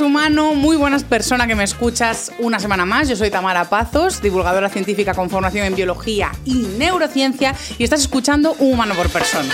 Humano, muy buenas persona que me escuchas una semana más. Yo soy Tamara Pazos, divulgadora científica con formación en biología y neurociencia y estás escuchando humano por persona.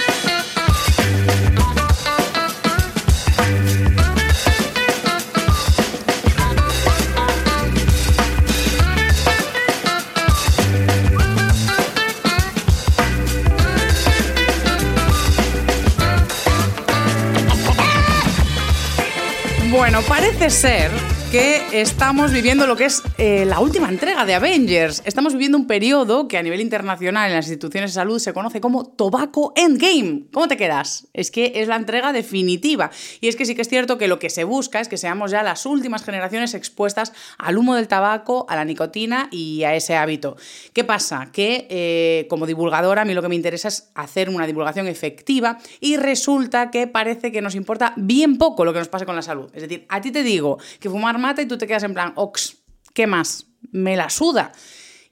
Bueno, parece ser que estamos viviendo lo que es eh, la última entrega de Avengers. Estamos viviendo un periodo que a nivel internacional en las instituciones de salud se conoce como Tobacco Endgame. ¿Cómo te quedas? Es que es la entrega definitiva. Y es que sí que es cierto que lo que se busca es que seamos ya las últimas generaciones expuestas al humo del tabaco, a la nicotina y a ese hábito. ¿Qué pasa? Que eh, como divulgadora a mí lo que me interesa es hacer una divulgación efectiva y resulta que parece que nos importa bien poco lo que nos pase con la salud. Es decir, a ti te digo que fumar mata y tú te quedas en plan, ox, ¿qué más? Me la suda.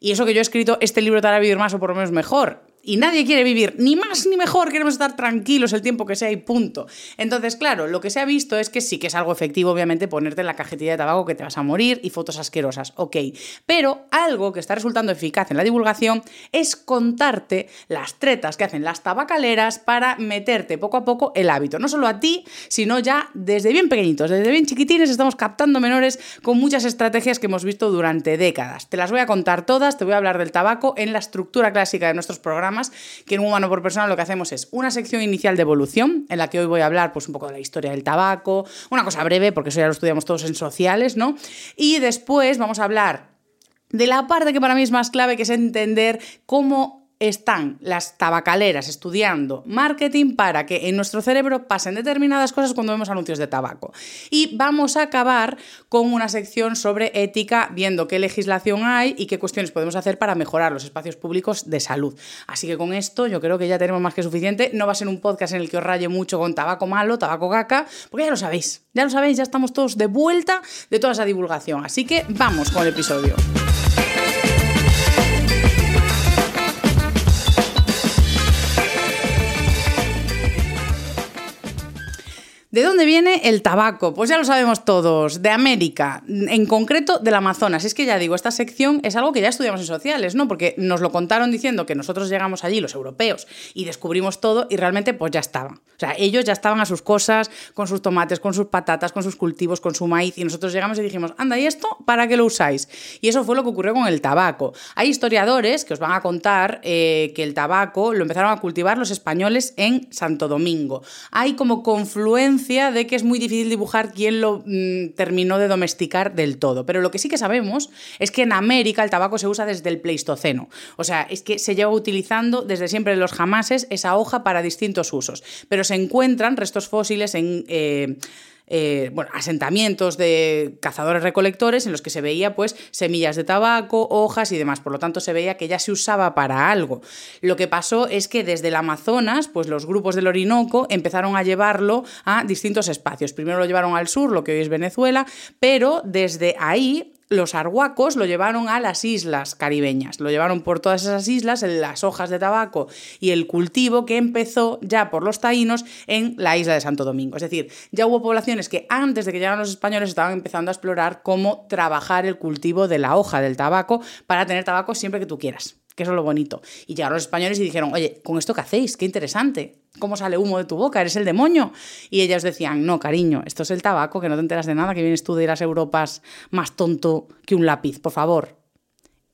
Y eso que yo he escrito, este libro te hará vivir más o por lo menos mejor. Y nadie quiere vivir ni más ni mejor, queremos estar tranquilos el tiempo que sea y punto. Entonces, claro, lo que se ha visto es que sí que es algo efectivo, obviamente, ponerte en la cajetilla de tabaco que te vas a morir y fotos asquerosas, ok. Pero algo que está resultando eficaz en la divulgación es contarte las tretas que hacen las tabacaleras para meterte poco a poco el hábito. No solo a ti, sino ya desde bien pequeñitos, desde bien chiquitines estamos captando menores con muchas estrategias que hemos visto durante décadas. Te las voy a contar todas, te voy a hablar del tabaco en la estructura clásica de nuestros programas que en un humano por persona lo que hacemos es una sección inicial de evolución, en la que hoy voy a hablar pues un poco de la historia del tabaco, una cosa breve, porque eso ya lo estudiamos todos en sociales, ¿no? Y después vamos a hablar de la parte que para mí es más clave, que es entender cómo están las tabacaleras estudiando marketing para que en nuestro cerebro pasen determinadas cosas cuando vemos anuncios de tabaco. Y vamos a acabar con una sección sobre ética, viendo qué legislación hay y qué cuestiones podemos hacer para mejorar los espacios públicos de salud. Así que con esto yo creo que ya tenemos más que suficiente. No va a ser un podcast en el que os raye mucho con tabaco malo, tabaco caca, porque ya lo sabéis, ya lo sabéis, ya estamos todos de vuelta de toda esa divulgación. Así que vamos con el episodio. ¿De dónde viene el tabaco? Pues ya lo sabemos todos, de América, en concreto del Amazonas. Es que ya digo, esta sección es algo que ya estudiamos en sociales, ¿no? Porque nos lo contaron diciendo que nosotros llegamos allí, los europeos, y descubrimos todo y realmente pues ya estaban. O sea, ellos ya estaban a sus cosas, con sus tomates, con sus patatas, con sus cultivos, con su maíz, y nosotros llegamos y dijimos, anda, ¿y esto para qué lo usáis? Y eso fue lo que ocurrió con el tabaco. Hay historiadores que os van a contar eh, que el tabaco lo empezaron a cultivar los españoles en Santo Domingo. Hay como confluencia de que es muy difícil dibujar quién lo mm, terminó de domesticar del todo. Pero lo que sí que sabemos es que en América el tabaco se usa desde el Pleistoceno. O sea, es que se lleva utilizando desde siempre los jamases esa hoja para distintos usos. Pero se encuentran restos fósiles en... eh, eh, bueno, asentamientos de cazadores-recolectores en los que se veía pues semillas de tabaco, hojas y demás. Por lo tanto, se veía que ya se usaba para algo. Lo que pasó es que desde el Amazonas, pues los grupos del Orinoco empezaron a llevarlo a distintos espacios. Primero lo llevaron al sur, lo que hoy es Venezuela, pero desde ahí los arhuacos lo llevaron a las islas caribeñas, lo llevaron por todas esas islas, en las hojas de tabaco y el cultivo que empezó ya por los taínos en la isla de Santo Domingo. Es decir, ya hubo poblaciones que antes de que llegaran los españoles estaban empezando a explorar cómo trabajar el cultivo de la hoja del tabaco para tener tabaco siempre que tú quieras que eso es lo bonito. Y llegaron los españoles y dijeron, oye, ¿con esto qué hacéis? Qué interesante. ¿Cómo sale humo de tu boca? ¿Eres el demonio? Y ellas decían, no, cariño, esto es el tabaco, que no te enteras de nada, que vienes tú de las Europas más tonto que un lápiz, por favor.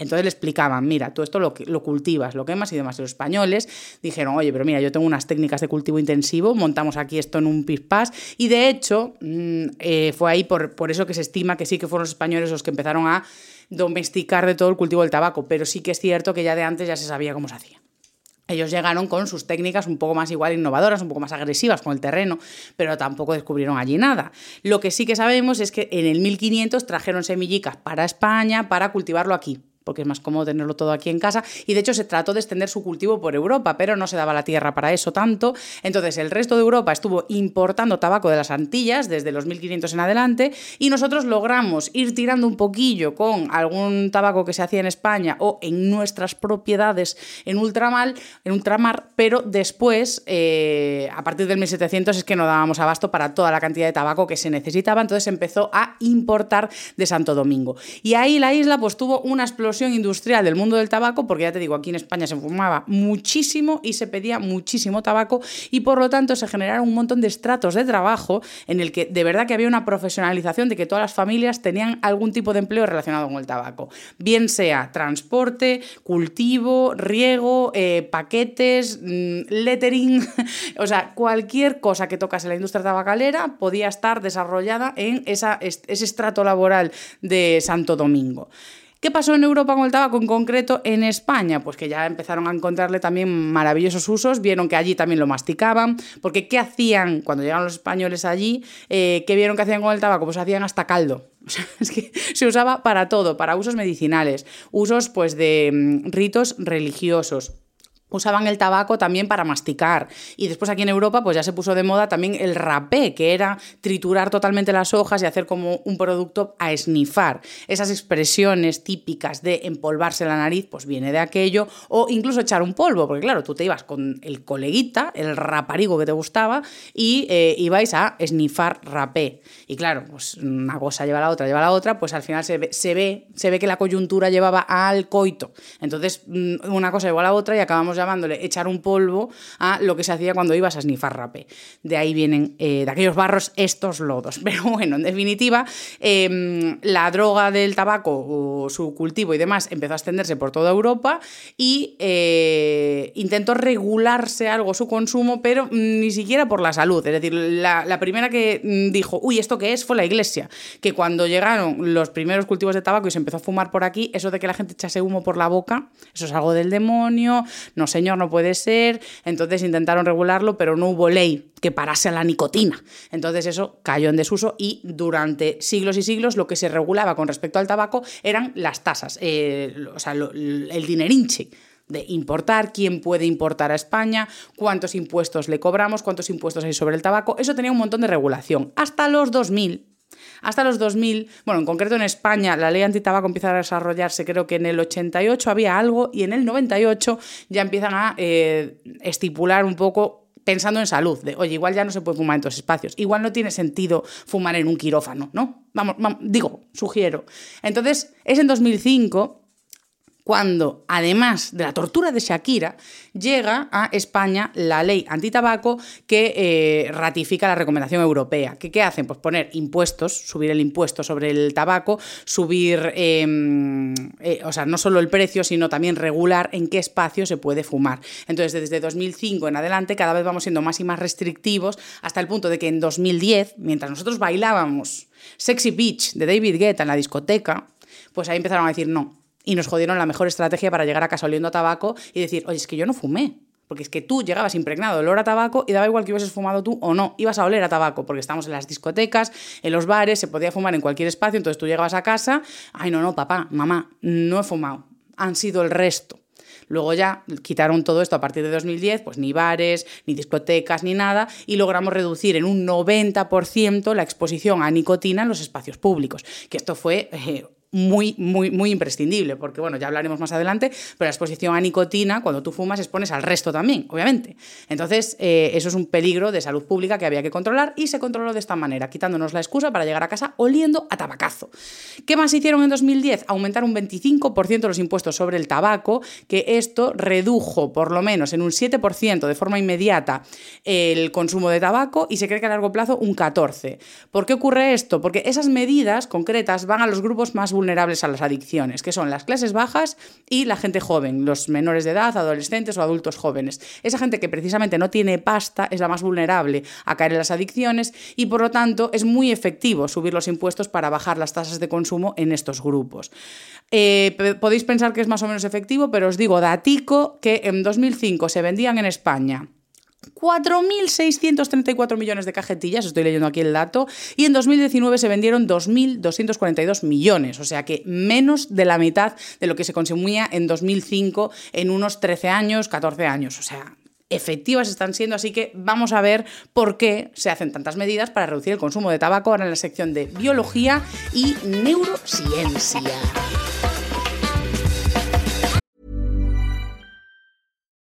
Entonces le explicaban, mira, tú esto lo, cultivas, lo quemas y demás. Los españoles dijeron, oye, pero mira, yo tengo unas técnicas de cultivo intensivo, montamos aquí esto en un pispás. Y de hecho, mm, eh, fue ahí por, por eso que se estima que sí que fueron los españoles los que empezaron a domesticar de todo el cultivo del tabaco. Pero sí que es cierto que ya de antes ya se sabía cómo se hacía. Ellos llegaron con sus técnicas un poco más igual innovadoras, un poco más agresivas con el terreno, pero tampoco descubrieron allí nada. Lo que sí que sabemos es que en el 1500 trajeron semillicas para España para cultivarlo aquí porque es más cómodo tenerlo todo aquí en casa. Y de hecho se trató de extender su cultivo por Europa, pero no se daba la tierra para eso tanto. Entonces el resto de Europa estuvo importando tabaco de las Antillas desde los 1500 en adelante y nosotros logramos ir tirando un poquillo con algún tabaco que se hacía en España o en nuestras propiedades en ultramar, en ultramar pero después, eh, a partir del 1700, es que no dábamos abasto para toda la cantidad de tabaco que se necesitaba, entonces empezó a importar de Santo Domingo. Y ahí la isla pues tuvo una explosión industrial del mundo del tabaco, porque ya te digo, aquí en España se fumaba muchísimo y se pedía muchísimo tabaco y por lo tanto se generaron un montón de estratos de trabajo en el que de verdad que había una profesionalización de que todas las familias tenían algún tipo de empleo relacionado con el tabaco, bien sea transporte, cultivo, riego, eh, paquetes, mm, lettering, o sea, cualquier cosa que tocase la industria tabacalera podía estar desarrollada en ese estrato laboral de Santo Domingo. ¿Qué pasó en Europa con el tabaco, en concreto en España? Pues que ya empezaron a encontrarle también maravillosos usos, vieron que allí también lo masticaban, porque ¿qué hacían cuando llegaron los españoles allí? Eh, ¿Qué vieron que hacían con el tabaco? Pues hacían hasta caldo. Es que se usaba para todo, para usos medicinales, usos pues de mm, ritos religiosos usaban el tabaco también para masticar. Y después aquí en Europa pues ya se puso de moda también el rapé, que era triturar totalmente las hojas y hacer como un producto a esnifar. Esas expresiones típicas de empolvarse la nariz, pues viene de aquello, o incluso echar un polvo, porque claro, tú te ibas con el coleguita, el raparigo que te gustaba, y eh, ibais a esnifar rapé. Y claro, pues una cosa lleva a la otra, lleva a la otra, pues al final se ve, se ve, se ve que la coyuntura llevaba al coito. Entonces, mm, una cosa lleva a la otra y acabamos llamándole echar un polvo a lo que se hacía cuando ibas a snifar rape. De ahí vienen, eh, de aquellos barros, estos lodos. Pero bueno, en definitiva, em, la droga del tabaco o su cultivo y demás empezó a extenderse por toda Europa y eh, intentó regularse algo su consumo, pero ni siquiera por la salud. Es decir, la, la primera que mm, dijo, uy, ¿esto qué es? Fue la iglesia. Que cuando llegaron los primeros cultivos de tabaco y se empezó a fumar por aquí, eso de que la gente echase humo por la boca, eso es algo del demonio, no señor, no puede ser. Entonces intentaron regularlo, pero no hubo ley que parase a la nicotina. Entonces eso cayó en desuso y durante siglos y siglos lo que se regulaba con respecto al tabaco eran las tasas, eh, o sea, el dinerinche de importar, quién puede importar a España, cuántos impuestos le cobramos, cuántos impuestos hay sobre el tabaco. Eso tenía un montón de regulación. Hasta los 2000, hasta los 2000, bueno, en concreto en España, la ley antitabaco empieza a desarrollarse, creo que en el 88 había algo y en el 98 ya empiezan a eh, estipular un poco pensando en salud, de, oye, igual ya no se puede fumar en todos espacios, igual no tiene sentido fumar en un quirófano, ¿no? Vamos, vamos digo, sugiero. Entonces, es en 2005 cuando, además de la tortura de Shakira, llega a España la ley antitabaco que eh, ratifica la recomendación europea. ¿Qué, ¿Qué, hacen? Pues poner impuestos, subir el impuesto sobre el tabaco, subir, em, eh, o sea, no solo el precio, sino también regular en qué espacio se puede fumar. Entonces, desde 2005 en adelante, cada vez vamos siendo más y más restrictivos, hasta el punto de que en 2010, mientras nosotros bailábamos Sexy Beach de David Guetta en la discoteca, pues ahí empezaron a decir no y nos jodieron la mejor estrategia para llegar a casa oliendo a tabaco y decir, oye, es que yo no fumé. Porque es que tú llegabas impregnado de olor a tabaco y daba igual que hubieses fumado tú o no, ibas a oler a tabaco, porque estamos en las discotecas, en los bares, se podía fumar en cualquier espacio, entonces tú llegabas a casa, ay no, no, papá, mamá, no he fumado, han sido el resto. Luego ya quitaron todo esto a partir de 2010, pues ni bares, ni discotecas, ni nada, y logramos reducir en un 90% la exposición a nicotina en los espacios públicos, que esto fue eh, muy, muy, muy imprescindible, porque bueno, ya hablaremos más adelante, pero la exposición a nicotina, cuando tú fumas, expones al resto también, obviamente. Entonces, eh, eso es un peligro de salud pública que había que controlar y se controló de esta manera, quitándonos la excusa para llegar a casa oliendo a tabacazo. ¿Qué más hicieron en 2010? Aumentar un 25% los impuestos sobre el tabaco, que esto redujo por lo menos en un 7% de forma inmediata el consumo de tabaco y se cree que a largo plazo un 14%. ¿Por qué ocurre esto? Porque esas medidas concretas van a los grupos más vulnerables vulnerables a las adicciones, que son las clases bajas y la gente joven, los menores de edad, adolescentes o adultos jóvenes. Esa gente que precisamente no tiene pasta es la más vulnerable a caer en las adicciones y por lo tanto es muy efectivo subir los impuestos para bajar las tasas de consumo en estos grupos. Eh, podéis pensar que es más o menos efectivo, pero os digo, datico que en 2005 se vendían en España 4.634 millones de cajetillas, estoy leyendo aquí el dato, y en 2019 se vendieron 2.242 millones, o sea que menos de la mitad de lo que se consumía en 2005 en unos 13 años, 14 años, o sea, efectivas están siendo, así que vamos a ver por qué se hacen tantas medidas para reducir el consumo de tabaco ahora en la sección de biología y neurociencia.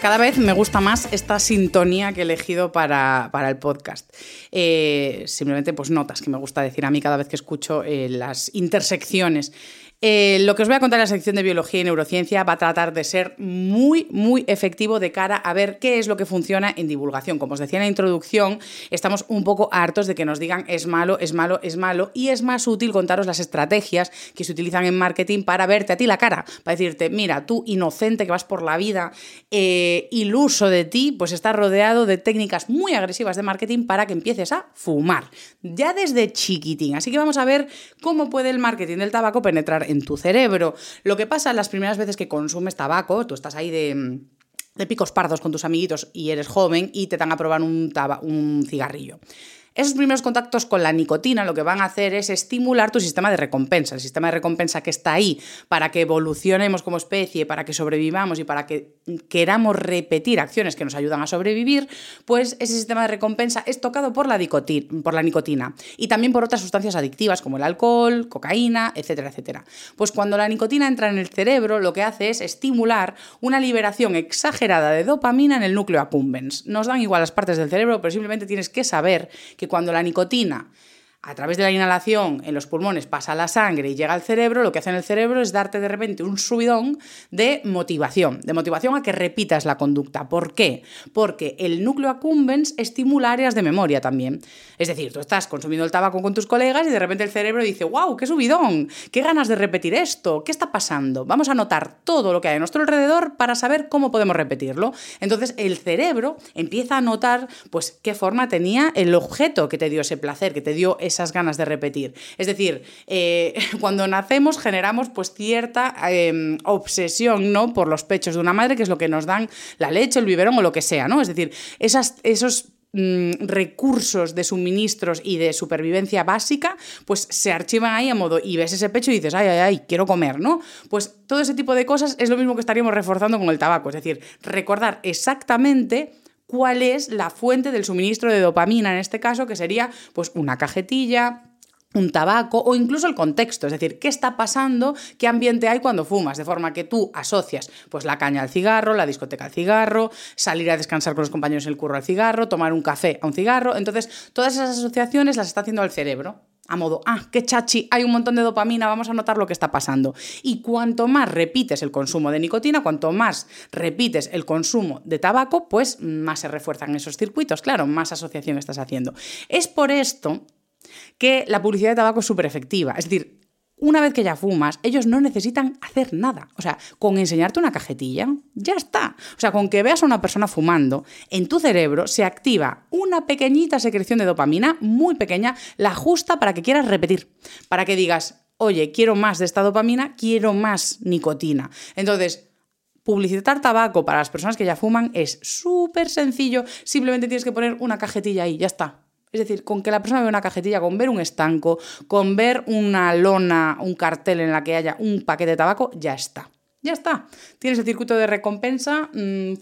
Cada vez me gusta más esta sintonía que he elegido para, el podcast. Eh, simplemente pues notas que me gusta decir a mí cada vez que escucho eh, las intersecciones eh, lo que os voy a contar en la sección de biología y neurociencia va a tratar de ser muy, muy efectivo de cara a ver qué es lo que funciona en divulgación. Como os decía en la introducción, estamos un poco hartos de que nos digan es malo, es malo, es malo, y es más útil contaros las estrategias que se utilizan en marketing para verte a ti la cara, para decirte, mira, tú inocente que vas por la vida, eh, iluso de ti, pues estás rodeado de técnicas muy agresivas de marketing para que empieces a fumar, ya desde chiquitín. Así que vamos a ver cómo puede el marketing del tabaco penetrar en tu cerebro. Lo que pasa las primeras veces que consumes tabaco, tú estás ahí de de picos pardos con tus amiguitos y eres joven y te dan a probar un, un cigarrillo. Esos primeros contactos con la nicotina lo que van a hacer es estimular tu sistema de recompensa, el sistema de recompensa que está ahí para que evolucionemos como especie, para que sobrevivamos y para que queramos repetir acciones que nos ayudan a sobrevivir, pues ese sistema de recompensa es tocado por la, nicotina y también por otras sustancias adictivas como el alcohol, cocaína, etcétera, etcétera. Pues cuando la nicotina entra en el cerebro, lo que hace es estimular una liberación exagerada de dopamina en el núcleo accumbens. Nos dan igual las partes del cerebro, pero simplemente tienes que saber que cuando la nicotina a través de la inhalación en los pulmones pasa la sangre y llega al cerebro, lo que hace en el cerebro es darte de repente un subidón de motivación, de motivación a que repitas la conducta. ¿Por qué? Porque el núcleo accumbens estimula áreas de memoria también. Es decir, tú estás consumiendo el tabaco con tus colegas y de repente el cerebro dice, wow, qué subidón, qué ganas de repetir esto, qué está pasando. Vamos a notar todo lo que hay a nuestro alrededor para saber cómo podemos repetirlo. Entonces el cerebro empieza a notar pues qué forma tenía el objeto que te dio ese placer, que te dio esas ganas de repetir. Es decir, eh, cuando nacemos generamos pues cierta em, obsesión ¿no? por los pechos de una madre, que es lo que nos dan la leche, el biberón o lo que sea, ¿no? Es decir, esas, esos mm, recursos de suministros y de supervivencia básica, pues se archivan ahí a modo y ves ese pecho y dices, ay, ay, ay, quiero comer, ¿no? Pues todo ese tipo de cosas es lo mismo que estaríamos reforzando con el tabaco, es decir, recordar exactamente cuál es la fuente del suministro de dopamina en este caso, que sería pues una cajetilla, un tabaco o incluso el contexto, es decir, qué está pasando, qué ambiente hay cuando fumas, de forma que tú asocias pues la caña al cigarro, la discoteca al cigarro, salir a descansar con los compañeros en el curro al cigarro, tomar un café a un cigarro, entonces todas esas asociaciones las está haciendo el cerebro a modo, ah, qué chachi, hay un montón de dopamina, vamos a notar lo que está pasando. Y cuanto más repites el consumo de nicotina, cuanto más repites el consumo de tabaco, pues más se refuerzan esos circuitos, claro, más asociación estás haciendo. Es por esto que la publicidad de tabaco es súper efectiva. Es decir, una vez que ya fumas, ellos no necesitan hacer nada. O sea, con enseñarte una cajetilla, ya está. O sea, con que veas a una persona fumando, en tu cerebro se activa una pequeñita secreción de dopamina, muy pequeña, la justa para que quieras repetir, para que digas, oye, quiero más de esta dopamina, quiero más nicotina. Entonces, publicitar tabaco para las personas que ya fuman es súper sencillo, simplemente tienes que poner una cajetilla ahí, ya está. Es decir, con que la persona vea una cajetilla, con ver un estanco, con ver una lona, un cartel en la que haya un paquete de tabaco, ya está. Ya está. Tienes el circuito de recompensa mmm.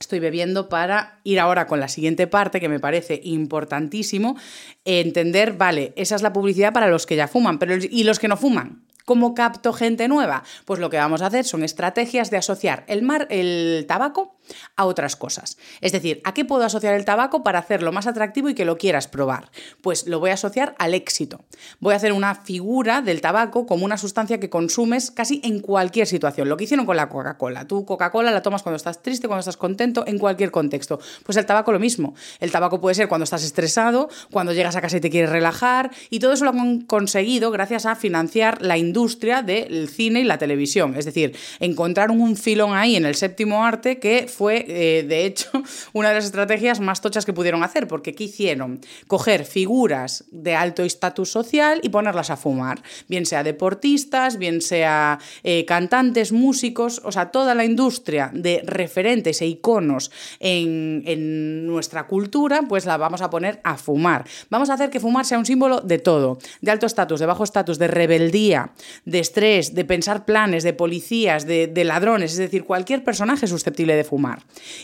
Estoy bebiendo para ir ahora con la siguiente parte que me parece importantísimo entender, vale, esa es la publicidad para los que ya fuman, pero ¿y los que no fuman? ¿Cómo capto gente nueva? Pues lo que vamos a hacer son estrategias de asociar el, mar, el tabaco a otras cosas. Es decir, ¿a qué puedo asociar el tabaco para hacerlo más atractivo y que lo quieras probar? Pues lo voy a asociar al éxito. Voy a hacer una figura del tabaco como una sustancia que consumes casi en cualquier situación. Lo que hicieron con la Coca-Cola. Tú Coca-Cola la tomas cuando estás triste, cuando estás contento, en cualquier contexto. Pues el tabaco lo mismo. El tabaco puede ser cuando estás estresado, cuando llegas a casa y te quieres relajar, y todo eso lo han conseguido gracias a financiar la industria del cine y la televisión. Es decir, encontrar un filón ahí en el séptimo arte que fue, eh, de hecho, una de las estrategias más tochas que pudieron hacer, porque ¿qué hicieron? Coger figuras de alto estatus social y ponerlas a fumar, bien sea deportistas, bien sea eh, cantantes, músicos, o sea, toda la industria de referentes e iconos en, en nuestra cultura, pues la vamos a poner a fumar. Vamos a hacer que fumar sea un símbolo de todo, de alto estatus, de bajo estatus, de rebeldía, de estrés, de pensar planes, de policías, de, de ladrones, es decir, cualquier personaje susceptible de fumar.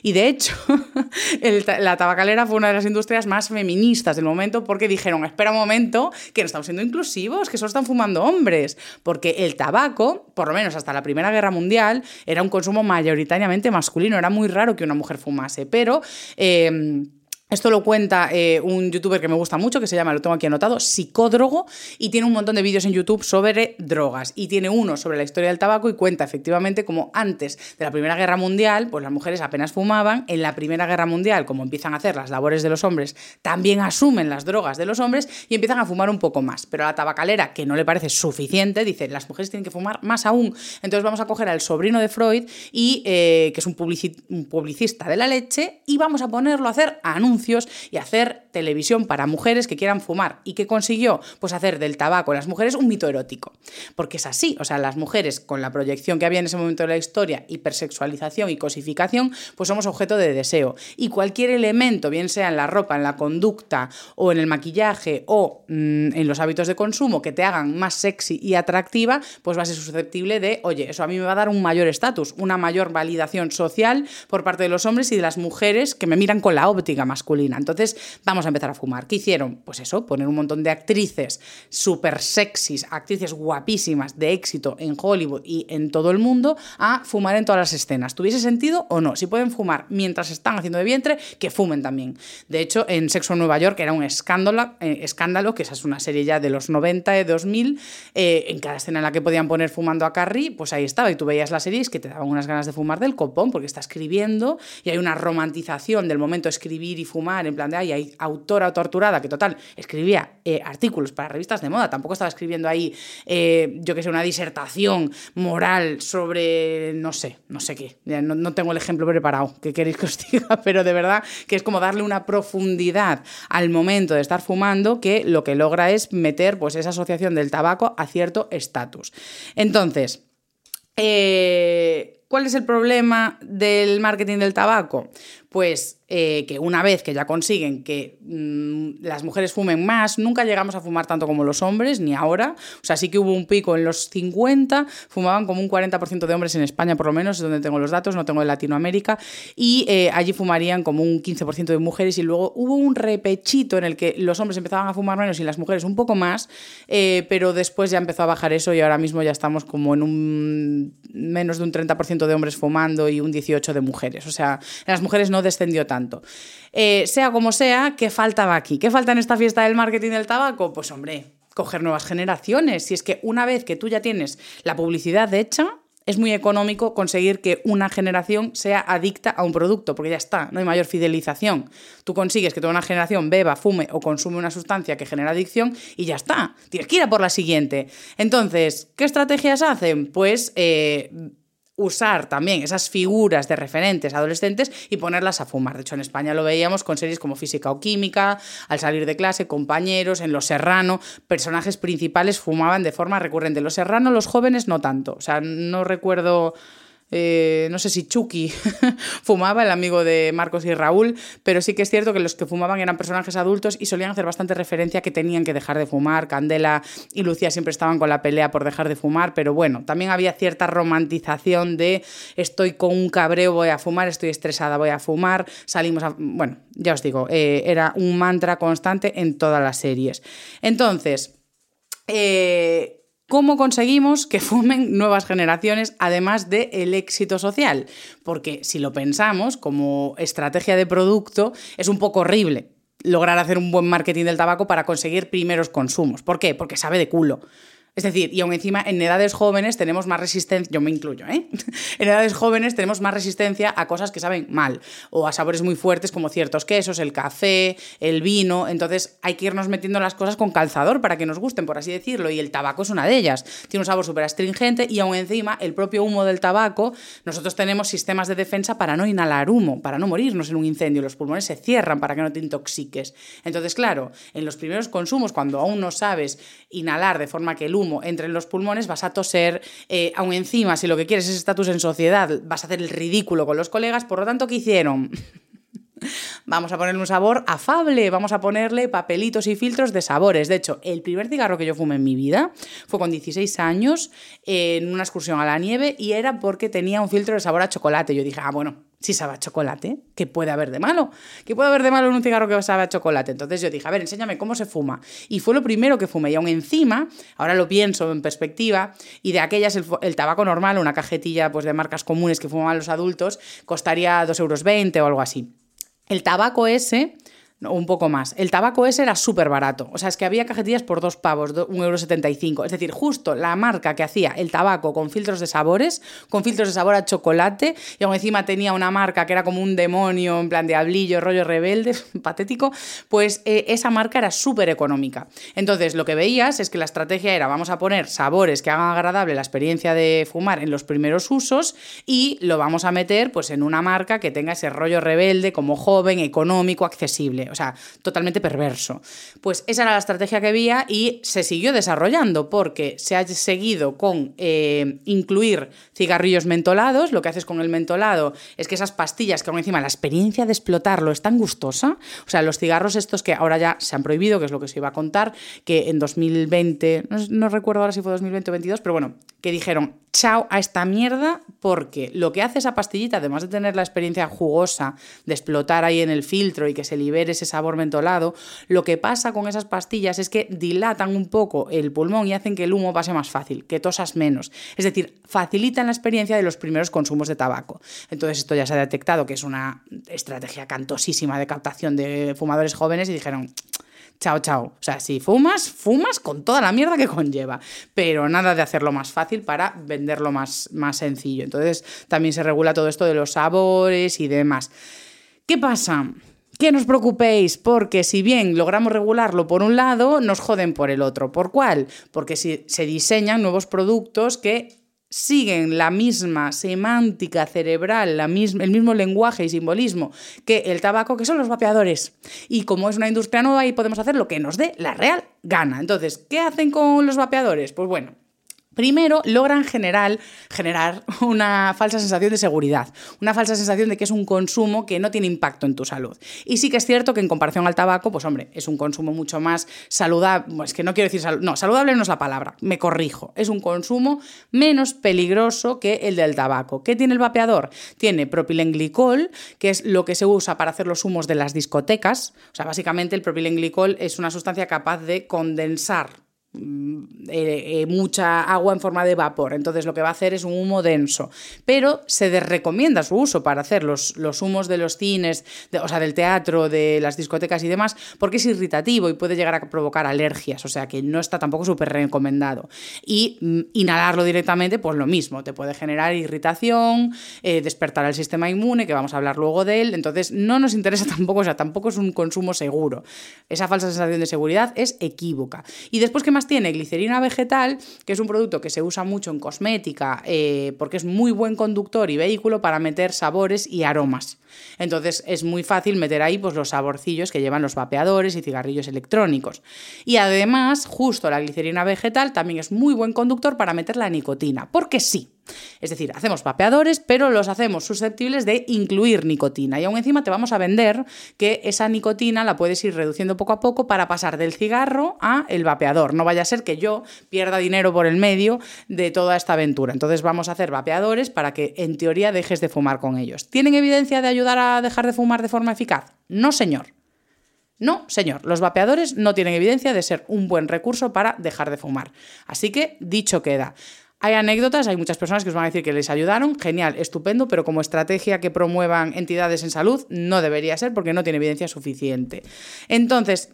Y de hecho, la tabacalera fue una de las industrias más feministas del momento porque dijeron, espera un momento, que no estamos siendo inclusivos, que solo están fumando hombres, porque el tabaco, por lo menos hasta la Primera Guerra Mundial, era un consumo mayoritariamente masculino, era muy raro que una mujer fumase, pero... Eh, esto lo cuenta eh, un youtuber que me gusta mucho, que se llama, lo tengo aquí anotado, Psicódrogo, y tiene un montón de vídeos en YouTube sobre drogas. Y tiene uno sobre la historia del tabaco y cuenta efectivamente como antes de la Primera Guerra Mundial, pues las mujeres apenas fumaban. En la Primera Guerra Mundial, como empiezan a hacer las labores de los hombres, también asumen las drogas de los hombres y empiezan a fumar un poco más. Pero a la tabacalera, que no le parece suficiente, dice, las mujeres tienen que fumar más aún. Entonces vamos a coger al sobrino de Freud, y, eh, que es un, un publicista de la leche, y vamos a ponerlo a hacer anuncios y hacer televisión para mujeres que quieran fumar. ¿Y qué consiguió? Pues hacer del tabaco en las mujeres un mito erótico. Porque es así, o sea, las mujeres con la proyección que había en ese momento de la historia, hipersexualización y cosificación, pues somos objeto de deseo. Y cualquier elemento, bien sea en la ropa, en la conducta o en el maquillaje o mm, en los hábitos de consumo que te hagan más sexy y atractiva, pues va a ser susceptible de, oye, eso a mí me va a dar un mayor estatus, una mayor validación social por parte de los hombres y de las mujeres que me miran con la óptica masculina. Entonces, vamos a empezar a fumar. ¿Qué hicieron? Pues eso, poner un montón de actrices súper sexys, actrices guapísimas de éxito en Hollywood y en todo el mundo a fumar en todas las escenas. ¿Tuviese sentido o no? Si pueden fumar mientras están haciendo de vientre, que fumen también. De hecho, en Sexo en Nueva York era un escándalo, eh, escándalo que esa es una serie ya de los 90, de 2000, eh, en cada escena en la que podían poner fumando a Carrie, pues ahí estaba. Y tú veías la serie y es que te daban unas ganas de fumar del copón porque está escribiendo y hay una romantización del momento de escribir y fumar en plan de, ay, hay autora torturada, que total, escribía eh, artículos para revistas de moda, tampoco estaba escribiendo ahí, eh, yo que sé, una disertación moral sobre, no sé, no sé qué, no, no tengo el ejemplo preparado, que queréis que os diga, pero de verdad que es como darle una profundidad al momento de estar fumando que lo que logra es meter pues esa asociación del tabaco a cierto estatus. Entonces, eh, ¿cuál es el problema del marketing del tabaco? Pues eh, que una vez que ya consiguen que mm, las mujeres fumen más, nunca llegamos a fumar tanto como los hombres, ni ahora. O sea, sí que hubo un pico en los 50, fumaban como un 40% de hombres en España, por lo menos, es donde tengo los datos, no tengo de Latinoamérica, y eh, allí fumarían como un 15% de mujeres, y luego hubo un repechito en el que los hombres empezaban a fumar menos y las mujeres un poco más, eh, pero después ya empezó a bajar eso y ahora mismo ya estamos como en un menos de un 30% de hombres fumando y un 18% de mujeres. O sea, las mujeres no descendió tanto. Eh, sea como sea, ¿qué faltaba aquí? ¿Qué falta en esta fiesta del marketing del tabaco? Pues hombre, coger nuevas generaciones. Si es que una vez que tú ya tienes la publicidad hecha, es muy económico conseguir que una generación sea adicta a un producto, porque ya está, no hay mayor fidelización. Tú consigues que toda una generación beba, fume o consume una sustancia que genera adicción y ya está. Tienes que ir a por la siguiente. Entonces, ¿qué estrategias hacen? Pues eh, usar también esas figuras de referentes adolescentes y ponerlas a fumar. De hecho, en España lo veíamos con series como Física o Química, al salir de clase, compañeros, en Los Serrano, personajes principales fumaban de forma recurrente. Los Serrano, los jóvenes no tanto. O sea, no recuerdo eh, no sé si Chucky fumaba, el amigo de Marcos y Raúl, pero sí que es cierto que los que fumaban eran personajes adultos y solían hacer bastante referencia que tenían que dejar de fumar. Candela y Lucía siempre estaban con la pelea por dejar de fumar, pero bueno, también había cierta romantización de estoy con un cabreo, voy a fumar, estoy estresada, voy a fumar, salimos a... Bueno, ya os digo, eh, era un mantra constante en todas las series. Entonces, eh, ¿Cómo conseguimos que fumen nuevas generaciones además del el éxito social? Porque si lo pensamos como estrategia de producto, es un poco horrible lograr hacer un buen marketing del tabaco para conseguir primeros consumos. ¿Por qué? Porque sabe de culo. Es decir, y aún encima en edades jóvenes tenemos más resistencia, yo me incluyo, ¿eh? En edades jóvenes tenemos más resistencia a cosas que saben mal o a sabores muy fuertes como ciertos quesos, el café, el vino. Entonces hay que irnos metiendo las cosas con calzador para que nos gusten, por así decirlo. Y el tabaco es una de ellas. Tiene un sabor súper astringente y aún encima el propio humo del tabaco, nosotros tenemos sistemas de defensa para no inhalar humo, para no morirnos en un incendio. Los pulmones se cierran para que no te intoxiques. Entonces, claro, en los primeros consumos, cuando aún no sabes inhalar de forma que el humo entre los pulmones, vas a toser, eh, aún encima, si lo que quieres es estatus en sociedad, vas a hacer el ridículo con los colegas, por lo tanto, ¿qué hicieron? Vamos a ponerle un sabor afable, vamos a ponerle papelitos y filtros de sabores. De hecho, el primer cigarro que yo fumé en mi vida fue con 16 años en una excursión a la nieve y era porque tenía un filtro de sabor a chocolate. Yo dije, ah, bueno, si sabe a chocolate, ¿qué puede haber de malo? ¿Qué puede haber de malo en un cigarro que sabe a chocolate? Entonces yo dije, a ver, enséñame cómo se fuma. Y fue lo primero que fumé. Y aún encima, ahora lo pienso en perspectiva, y de aquellas el, tabaco normal, una cajetilla pues, de marcas comunes que fumaban los adultos, costaría 2,20 euros o algo así. El tabaco ese un poco más. El tabaco ese era súper barato. O sea, es que había cajetillas por dos pavos, 1,75 euro. Es decir, justo la marca que hacía el tabaco con filtros de sabores, con filtros de sabor a chocolate, y aún encima tenía una marca que era como un demonio, en plan diablillo, rollo rebelde, patético, pues eh, esa marca era súper económica. Entonces, lo que veías es que la estrategia era, vamos a poner sabores que hagan agradable la experiencia de fumar en los primeros usos y lo vamos a meter pues en una marca que tenga ese rollo rebelde, como joven, económico, accesible o sea, totalmente perverso. Pues esa era la estrategia que había y se siguió desarrollando porque se ha seguido con eh, incluir cigarrillos mentolados. Lo que haces con el mentolado es que esas pastillas que aún encima la experiencia de explotarlo es tan gustosa. O sea, los cigarros estos que ahora ya se han prohibido, que es lo que se iba a contar, que en 2020, no, recuerdo ahora si fue 2020 o 2022, pero bueno, que dijeron, chao a esta mierda porque lo que hace esa pastillita, además de tener la experiencia jugosa de explotar ahí en el filtro y que se libere ese sabor mentolado, lo que pasa con esas pastillas es que dilatan un poco el pulmón y hacen que el humo pase más fácil, que tosas menos. Es decir, facilitan la experiencia de los primeros consumos de tabaco. Entonces esto ya se ha detectado que es una estrategia cantosísima de captación de fumadores jóvenes y dijeron, chao, chao. O sea, si fumas, fumas con toda la mierda que conlleva, pero nada de hacerlo más fácil para venderlo más, más sencillo. Entonces, también se regula todo esto de los sabores y demás. ¿Qué pasa? Que no os preocupéis, porque si bien logramos regularlo por un lado, nos joden por el otro. ¿Por cuál? Porque si se diseñan nuevos productos que siguen la misma semántica cerebral, la el mismo lenguaje y simbolismo que el tabaco, que son los vapeadores. Y como es una industria nueva, ahí podemos hacer lo que nos dé la real gana. Entonces, ¿qué hacen con los vapeadores? Pues bueno, Primero, logran generar, generar una falsa sensación de seguridad, una falsa sensación de que es un consumo que no tiene impacto en tu salud. Y sí que es cierto que en comparación al tabaco, pues hombre, es un consumo mucho más saludable, es que no quiero decir, no, saludable no es la palabra, me corrijo, es un consumo menos peligroso que el del tabaco. ¿Qué tiene el vapeador? Tiene propilenglicol, que es lo que se usa para hacer los humos de las discotecas. O sea, básicamente el propilenglicol es una sustancia capaz de condensar eh, eh, mucha agua en forma de vapor. Entonces lo que va a hacer es un humo denso. Pero se desrecomienda su uso para hacer los, los humos de los cines, o sea, del teatro, de las discotecas y demás, porque es irritativo y puede llegar a provocar alergias. O sea que no está tampoco súper recomendado. Y mm, inhalarlo directamente, pues lo mismo, te puede generar irritación, eh, despertar al sistema inmune, que vamos a hablar luego de él. Entonces no nos interesa tampoco, o sea, tampoco es un consumo seguro. Esa falsa sensación de seguridad es equívoca. Y después, ¿qué más tiene? Glicerina vegetal, que es un producto que se usa mucho en cosmética eh, porque es muy buen conductor y vehículo para meter sabores y aromas. Entonces es muy fácil meter ahí pues, los saborcillos que llevan los vapeadores y cigarrillos electrónicos. Y además, justo la glicerina vegetal también es muy buen conductor para meter la nicotina, porque sí. Es decir, hacemos vapeadores, pero los hacemos susceptibles de incluir nicotina. Y aún encima te vamos a vender que esa nicotina la puedes ir reduciendo poco a poco para pasar del cigarro a el vapeador. No vaya a ser que yo pierda dinero por el medio de toda esta aventura. Entonces vamos a hacer vapeadores para que en teoría dejes de fumar con ellos. ¿Tienen evidencia de ayudar a dejar de fumar de forma eficaz? No, señor. No, señor, los vapeadores no tienen evidencia de ser un buen recurso para dejar de fumar. Así que, dicho queda. Hay anécdotas, hay muchas personas que os van a decir que les ayudaron, genial, estupendo, pero como estrategia que promuevan entidades en salud no debería ser porque no tiene evidencia suficiente. Entonces,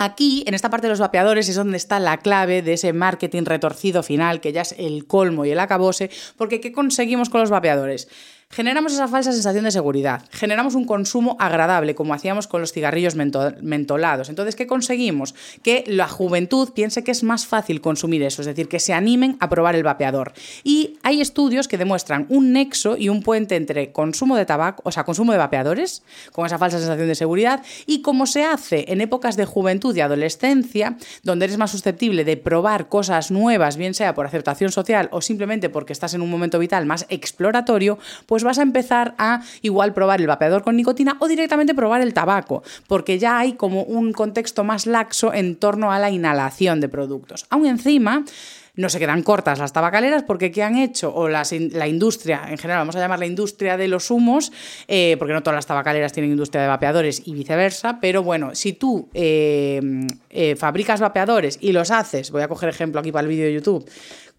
Aquí, en esta parte de los vapeadores, es donde está la clave de ese marketing retorcido final, que ya es el colmo y el acabose, porque ¿qué conseguimos con los vapeadores? Generamos esa falsa sensación de seguridad, generamos un consumo agradable, como hacíamos con los cigarrillos mentolados. Entonces, ¿qué conseguimos? Que la juventud piense que es más fácil consumir eso, es decir, que se animen a probar el vapeador. Y hay estudios que demuestran un nexo y un puente entre consumo de tabaco, o sea, consumo de vapeadores, con esa falsa sensación de seguridad, y cómo se hace en épocas de juventud y adolescencia, donde eres más susceptible de probar cosas nuevas, bien sea por aceptación social o simplemente porque estás en un momento vital más exploratorio, pues vas a empezar a igual probar el vapeador con nicotina o directamente probar el tabaco, porque ya hay como un contexto más laxo en torno a la inhalación de productos. Aún encima, no se quedan cortas las tabacaleras porque ¿qué han hecho? O la industria, en general, vamos a llamar la industria de los humos, eh, porque no todas las tabacaleras tienen industria de vapeadores y viceversa, pero bueno, si tú eh, eh, fabricas vapeadores y los haces, voy a coger ejemplo aquí para el vídeo de YouTube,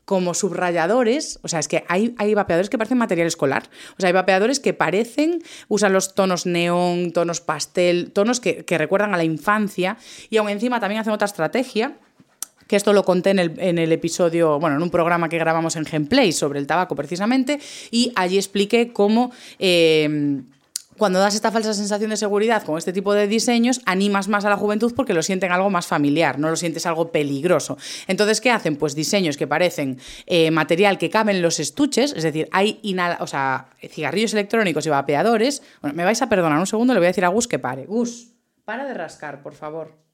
como subrayadores, o sea, es que hay, hay vapeadores que parecen material escolar, o sea, hay vapeadores que parecen, usan los tonos neón, tonos pastel, tonos que, recuerdan a la infancia y aún encima también hacen otra estrategia que esto lo conté en el, en el, episodio, bueno, en un programa que grabamos en Gameplay sobre el tabaco precisamente, y allí expliqué cómo eh, cuando das esta falsa sensación de seguridad con este tipo de diseños, animas más a la juventud porque lo sienten algo más familiar, no lo sientes algo peligroso. Entonces, ¿qué hacen? Pues diseños que parecen eh, material que caben los estuches, es decir, hay cigarrillos electrónicos y vapeadores. Bueno, me vais a perdonar un segundo, le voy a decir a Gus que pare. Gus, para de rascar, por favor.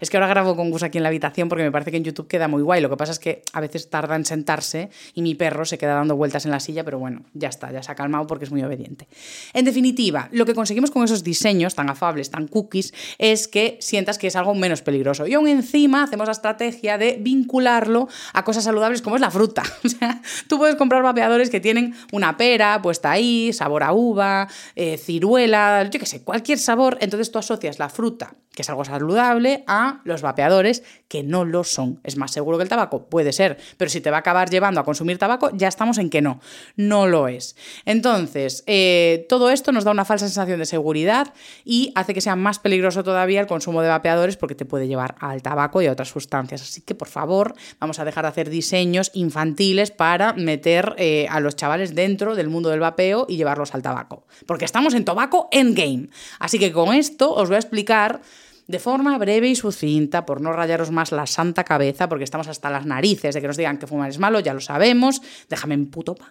Es que ahora grabo con Gus aquí en la habitación porque me parece que en YouTube queda muy guay. Lo que pasa es que a veces tarda en sentarse y mi perro se queda dando vueltas en la silla, pero bueno, ya está, ya se ha calmado porque es muy obediente. En definitiva, lo que conseguimos con esos diseños tan afables, tan cookies, es que sientas que es algo menos peligroso. Y aún encima hacemos la estrategia de vincularlo a cosas saludables como es la fruta. O sea, tú puedes comprar vapeadores que tienen una pera puesta ahí, sabor a uva, eh, ciruela, yo qué sé, cualquier sabor. Entonces tú asocias la fruta, que es algo saludable, a los vapeadores que no lo son. ¿Es más seguro que el tabaco? Puede ser, pero si te va a acabar llevando a consumir tabaco, ya estamos en que no, no lo es. Entonces, eh, todo esto nos da una falsa sensación de seguridad y hace que sea más peligroso todavía el consumo de vapeadores porque te puede llevar al tabaco y a otras sustancias. Así que, por favor, vamos a dejar de hacer diseños infantiles para meter eh, a los chavales dentro del mundo del vapeo y llevarlos al tabaco. Porque estamos en tabaco endgame. Así que con esto os voy a explicar de forma breve y sucinta, por no rayaros más la santa cabeza, porque estamos hasta las narices de que nos digan que fumar es malo, ya lo sabemos, déjame en puto paz.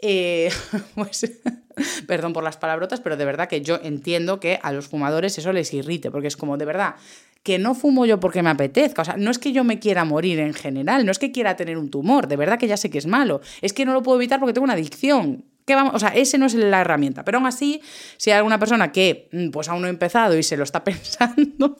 Eh, pues, perdón por las palabrotas, pero de verdad que yo entiendo que a los fumadores eso les irrite, porque es como, de verdad, que no fumo yo porque me apetezca. O sea, no es que yo me quiera morir en general, no es que quiera tener un tumor, de verdad que ya sé que es malo. Es que no lo puedo evitar porque tengo una adicción vamos? O sea, ese no es la herramienta. Pero aún así, si hay alguna persona que mm, pues aún no ha empezado y se lo está pensando,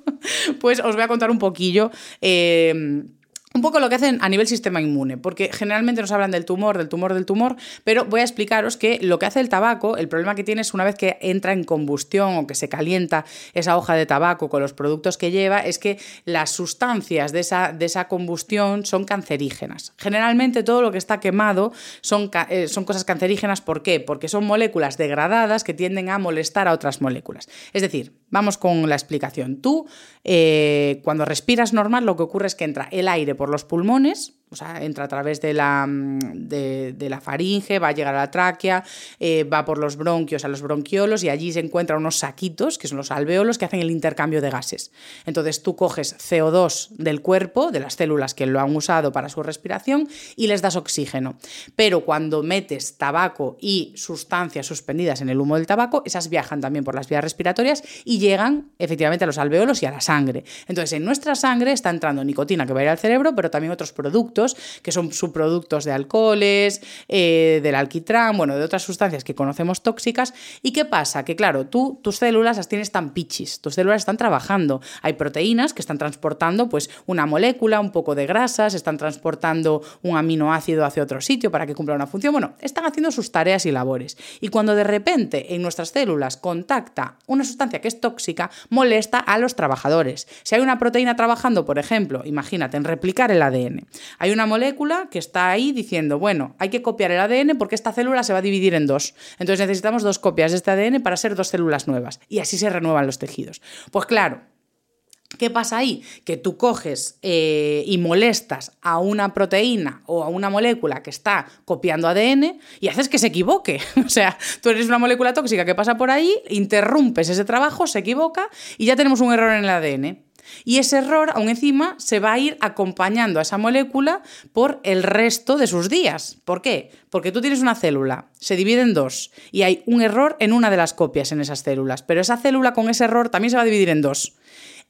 pues os voy a contar un poquillo. Eh, un poco lo que hacen a nivel sistema inmune, porque generalmente nos hablan del tumor, del tumor, del tumor, pero voy a explicaros que lo que hace el tabaco, el problema que tiene es una vez que entra en combustión o que se calienta esa hoja de tabaco con los productos que lleva, es que las sustancias de esa, de esa combustión son cancerígenas. Generalmente todo lo que está quemado son, eh, son cosas cancerígenas, ¿por qué? Porque son moléculas degradadas que tienden a molestar a otras moléculas. Es decir, vamos con la explicación. Tú, eh, cuando respiras normal, lo que ocurre es que entra el aire por los pulmones, o sea, entra a través de la, mm, de, la faringe, va a llegar a la tráquea, eh, va por los bronquios a los bronquiolos y allí se encuentran unos saquitos, que son los alveolos, que hacen el intercambio de gases. Entonces tú coges CO2 del cuerpo, de las células que lo han usado para su respiración, y les das oxígeno. Pero cuando metes tabaco y sustancias suspendidas en el humo del tabaco, esas viajan también por las vías respiratorias y llegan efectivamente a los alveolos y a la sangre. Entonces en nuestra sangre está entrando nicotina que va a ir al cerebro, pero también otros productos que son subproductos de alcoholes, eh, del alquitrán, bueno, de otras sustancias que conocemos tóxicas. ¿Y qué pasa? Que claro, tú tus células las tienes tan pichis, tus células están trabajando. Hay proteínas que están transportando pues una molécula, un poco de grasas, están transportando un aminoácido hacia otro sitio para que cumpla una función. Bueno, están haciendo sus tareas y labores. Y cuando de repente en nuestras células contacta una sustancia que es tóxica, molesta a los trabajadores. Si hay una proteína trabajando, por ejemplo, imagínate, en replicar el ADN, hay una molécula que está ahí diciendo, bueno, hay que copiar el ADN porque esta célula se va a dividir en dos. Entonces necesitamos dos copias de este ADN para ser dos células nuevas. Y así se renuevan los tejidos. Pues claro, ¿Qué pasa ahí? Que tú coges eh, y molestas a una proteína o a una molécula que está copiando ADN y haces que se equivoque. O sea, tú eres una molécula tóxica que pasa por ahí, interrumpes ese trabajo, se equivoca y ya tenemos un error en el ADN. Y ese error, aún encima, se va a ir acompañando a esa molécula por el resto de sus días. ¿Por qué? Porque tú tienes una célula, se divide en dos y hay un error en una de las copias en esas células, pero esa célula con ese error también se va a dividir en dos.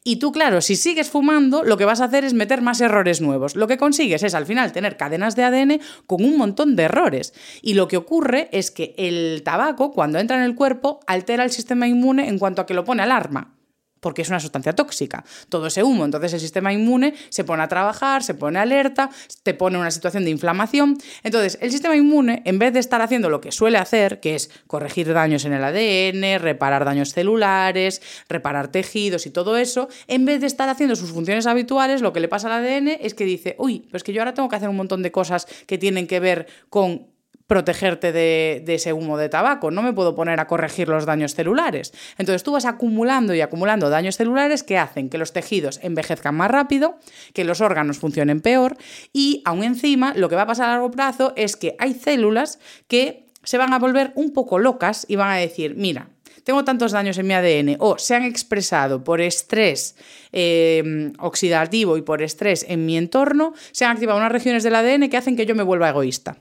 Y tú, claro, si sigues fumando, lo que vas a hacer es meter más errores nuevos. Lo que consigues es al final tener cadenas de ADN con un montón de errores. Y lo que ocurre es que el tabaco, cuando entra en el cuerpo, altera el sistema inmune en cuanto a que lo pone alarma porque es una sustancia tóxica. Todo ese humo, entonces el sistema inmune se pone a trabajar, se pone alerta, te pone en una situación de inflamación. Entonces, el sistema inmune, en vez de estar haciendo lo que suele hacer, que es corregir daños en el ADN, reparar daños celulares, reparar tejidos y todo eso, en vez de estar haciendo sus funciones habituales, lo que le pasa al ADN es que dice, uy, pues que yo ahora tengo que hacer un montón de cosas que tienen que ver con protegerte de, ese humo de tabaco, no me puedo poner a corregir los daños celulares. Entonces tú vas acumulando y acumulando daños celulares que hacen que los tejidos envejezcan más rápido, que los órganos funcionen peor y aún encima lo que va a pasar a largo plazo es que hay células que se van a volver un poco locas y van a decir, mira, tengo tantos daños en mi ADN o se han expresado por estrés eh, oxidativo y por estrés en mi entorno, se han activado unas regiones del ADN que hacen que yo me vuelva egoísta.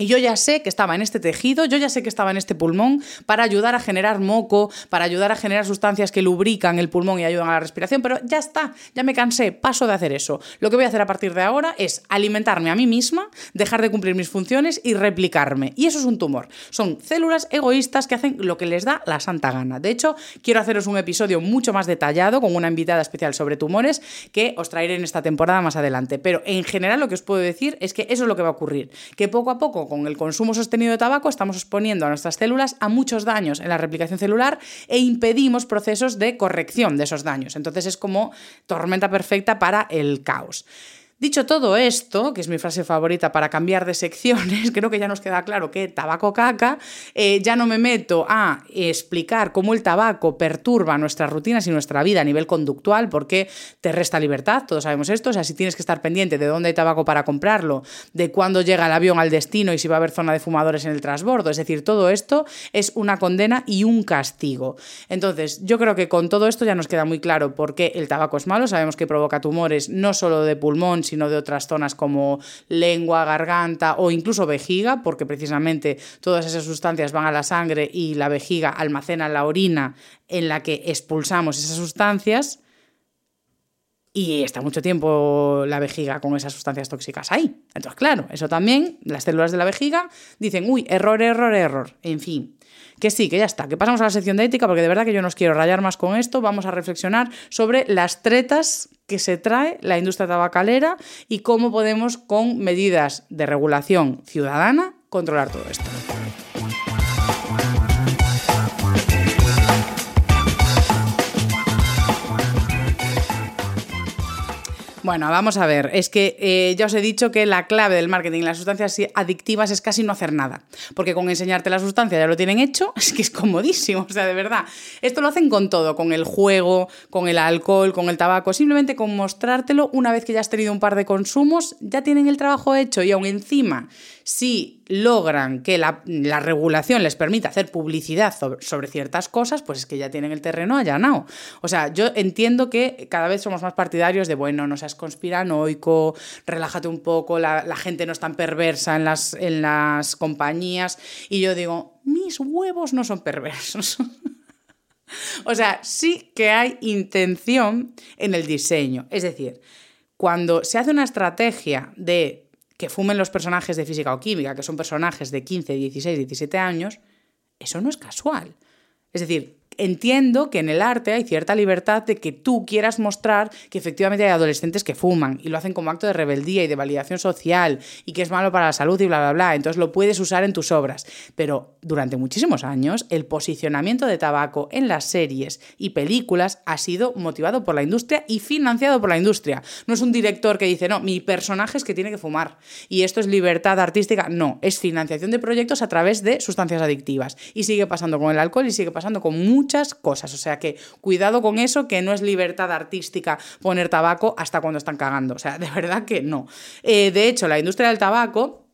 Y yo ya sé que estaba en este tejido, yo ya sé que estaba en este pulmón para ayudar a generar moco, para ayudar a generar sustancias que lubrican el pulmón y ayudan a la respiración, pero ya está, ya me cansé, paso de hacer eso. Lo que voy a hacer a partir de ahora es alimentarme a mí misma, dejar de cumplir mis funciones y replicarme. Y eso es un tumor. Son células egoístas que hacen lo que les da la santa gana. De hecho, quiero haceros un episodio mucho más detallado con una invitada especial sobre tumores que os traeré en esta temporada más adelante. Pero en general lo que os puedo decir es que eso es lo que va a ocurrir, que poco a poco con el consumo sostenido de tabaco estamos exponiendo a nuestras células a muchos daños en la replicación celular e impedimos procesos de corrección de esos daños. Entonces es como tormenta perfecta para el caos. Dicho todo esto, que es mi frase favorita para cambiar de secciones, creo que ya nos queda claro que tabaco caca, eh, ya no me meto a explicar cómo el tabaco perturba nuestras rutinas y nuestra vida a nivel conductual, porque te resta libertad, todos sabemos esto, o sea, si tienes que estar pendiente de dónde hay tabaco para comprarlo, de cuándo llega el avión al destino y si va a haber zona de fumadores en el transbordo, es decir, todo esto es una condena y un castigo. Entonces, yo creo que con todo esto ya nos queda muy claro por qué el tabaco es malo, sabemos que provoca tumores no solo de pulmón, sino de otras zonas como lengua, garganta o incluso vejiga, porque precisamente todas esas sustancias van a la sangre y la vejiga almacena la orina en la que expulsamos esas sustancias. y está mucho tiempo la vejiga con esas sustancias tóxicas ahí. Entonces, claro, eso también, las células de la vejiga dicen, uy, error, error, error. En fin, que sí, que ya está, que pasamos a la sección de ética, porque de verdad que yo no os quiero rayar más con esto. Vamos a reflexionar sobre las tretas que se trae la industria tabacalera y cómo podemos, con medidas de regulación ciudadana, controlar todo esto. Bueno, vamos a ver. Es que eh, ya os he dicho que la clave del marketing y las sustancias adictivas es casi no hacer nada. Porque con enseñarte la sustancia ya lo tienen hecho, es que es comodísimo. O sea, de verdad. Esto lo hacen con todo: con el juego, con el alcohol, con el tabaco. Simplemente con mostrártelo una vez que ya has tenido un par de consumos, ya tienen el trabajo hecho. Y aún encima, si logran que la, regulación les permita hacer publicidad sobre, ciertas cosas, pues es que ya tienen el terreno allanado. O sea, yo entiendo que cada vez somos más partidarios de, bueno, no seas conspiranoico, relájate un poco, la, gente no es tan perversa en las, en las compañías. Y yo digo, mis huevos no son perversos. o sea, sí que hay intención en el diseño. Es decir, cuando se hace una estrategia de que fumen los personajes de física o química, que son personajes de 15, 16, 17 años, eso no es casual. Es decir, entiendo que en el arte hay cierta libertad de que tú quieras mostrar que efectivamente hay adolescentes que fuman y lo hacen como acto de rebeldía y de validación social y que es malo para la salud y bla, bla, bla. Entonces lo puedes usar en tus obras. Pero durante muchísimos años el posicionamiento de tabaco en las series y películas ha sido motivado por la industria y financiado por la industria. No es un director que dice, no, mi personaje es que tiene que fumar y esto es libertad artística. No, es financiación de proyectos a través de sustancias adictivas. Y sigue pasando con el alcohol y sigue pasando con mucho muchas cosas. O sea que cuidado con eso, que no es libertad artística poner tabaco hasta cuando están cagando. O sea, de verdad que no. Eh, de hecho, la industria del tabaco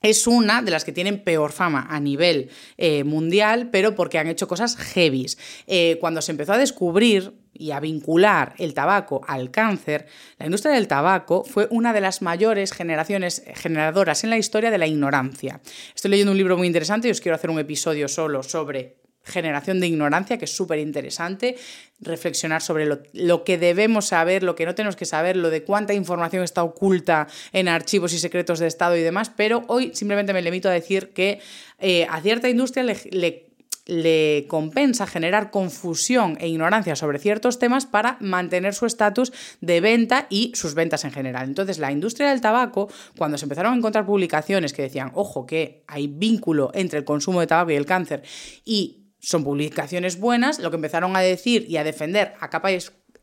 es una de las que tienen peor fama a nivel eh, mundial, pero porque han hecho cosas heavies. Eh, cuando se empezó a descubrir y a vincular el tabaco al cáncer, la industria del tabaco fue una de las mayores generaciones generadoras en la historia de la ignorancia. Estoy leyendo un libro muy interesante y os quiero hacer un episodio solo sobre generación de ignorancia, que es súper interesante, reflexionar sobre lo, que debemos saber, lo que no tenemos que saber, lo de cuánta información está oculta en archivos y secretos de Estado y demás, pero hoy simplemente me limito a decir que eh, a cierta industria le, le compensa generar confusión e ignorancia sobre ciertos temas para mantener su estatus de venta y sus ventas en general. Entonces, la industria del tabaco, cuando se empezaron a encontrar publicaciones que decían, ojo, que hay vínculo entre el consumo de tabaco y el cáncer, y son publicaciones buenas, lo que empezaron a decir y a defender a capa